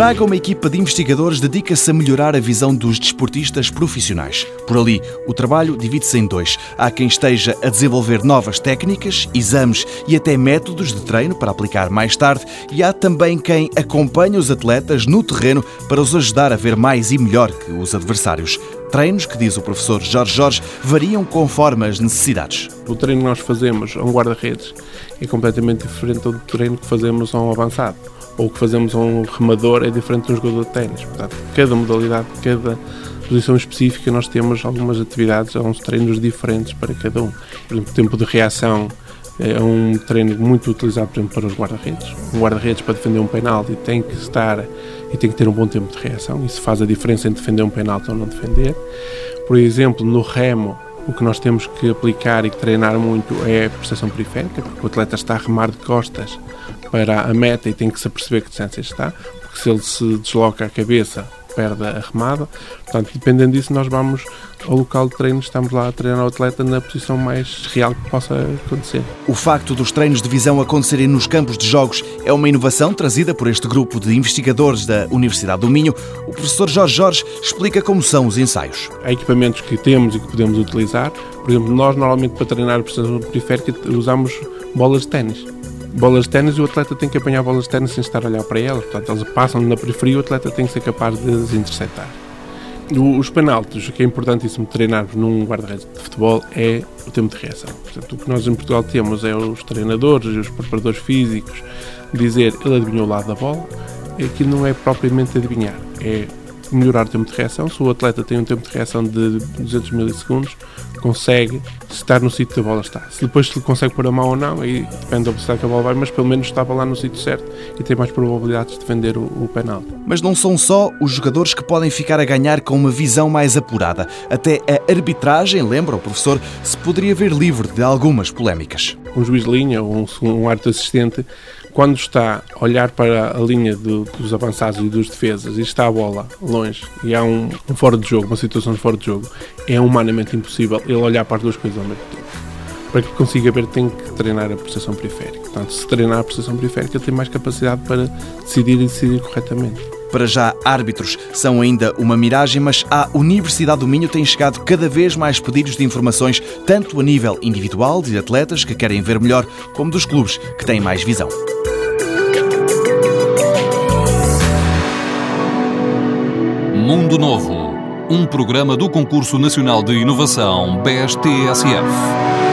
Braga, uma equipa de investigadores dedica-se a melhorar a visão dos desportistas profissionais. Por ali, o trabalho divide-se em dois. Há quem esteja a desenvolver novas técnicas, exames e até métodos de treino para aplicar mais tarde, e há também quem acompanha os atletas no terreno para os ajudar a ver mais e melhor que os adversários. Treinos que, diz o professor Jorge Jorge, variam conforme as necessidades. O treino que nós fazemos a um guarda-redes é completamente diferente do treino que fazemos a um avançado ou que fazemos a um remador é diferente de um jogador de ténis. Portanto, cada modalidade, cada posição específica, nós temos algumas atividades, alguns treinos diferentes para cada um. Por exemplo, o tempo de reação é um treino muito utilizado, por exemplo, para os guarda-redes. Um guarda-redes para defender um penalti tem que estar e tem que ter um bom tempo de reação. Isso faz a diferença entre defender um penalti ou não defender. Por exemplo, no remo, o que nós temos que aplicar e treinar muito é a percepção periférica, porque o atleta está a remar de costas para a meta e tem que se aperceber que distância está, porque se ele se desloca a cabeça, perde a remada. Portanto, dependendo disso, nós vamos ao local de treino, estamos lá a treinar o atleta na posição mais real que possa acontecer. O facto dos treinos de visão acontecerem nos campos de jogos é uma inovação trazida por este grupo de investigadores da Universidade do Minho. O professor Jorge Jorge explica como são os ensaios. Há equipamentos que temos e que podemos utilizar. Por exemplo, nós normalmente para treinar a precisão periférica usamos bolas de ténis bolas de ténis e o atleta tem que apanhar bolas de ténis sem estar a olhar para elas. Portanto, eles passam na periferia e o atleta tem que ser capaz de as interceptar. Os penaltis, o que é importantíssimo treinarmos num guarda-redes de futebol é o tempo de reação. Portanto, o que nós em Portugal temos é os treinadores e os preparadores físicos dizer ele adivinhou o lado da bola, aquilo não é propriamente adivinhar, é melhorar o tempo de reação. Se o atleta tem um tempo de reação de 200 milissegundos, consegue estar no sítio que a bola está. Se depois se consegue pôr a mão ou não, aí depende da velocidade que a bola vai, mas pelo menos estava lá no sítio certo e tem mais probabilidades de defender o, o penal. Mas não são só os jogadores que podem ficar a ganhar com uma visão mais apurada. Até a arbitragem, lembra o professor, se poderia ver livre de algumas polémicas. Um juiz de linha ou um, um árbitro assistente quando está a olhar para a linha do, dos avançados e dos defesas e está a bola longe e há um, um, fora de jogo, uma situação de fora de jogo, é humanamente impossível ele olhar para as duas coisas ao mesmo tempo. Para que consiga ver, tem que treinar a percepção periférica. Portanto, se treinar a percepção periférica, tem mais capacidade para decidir e decidir corretamente. Para já, árbitros são ainda uma miragem, mas a Universidade do Minho tem chegado cada vez mais pedidos de informações, tanto a nível individual de atletas que querem ver melhor, como dos clubes que têm mais visão. Mundo Novo, um programa do Concurso Nacional de Inovação BSTSF.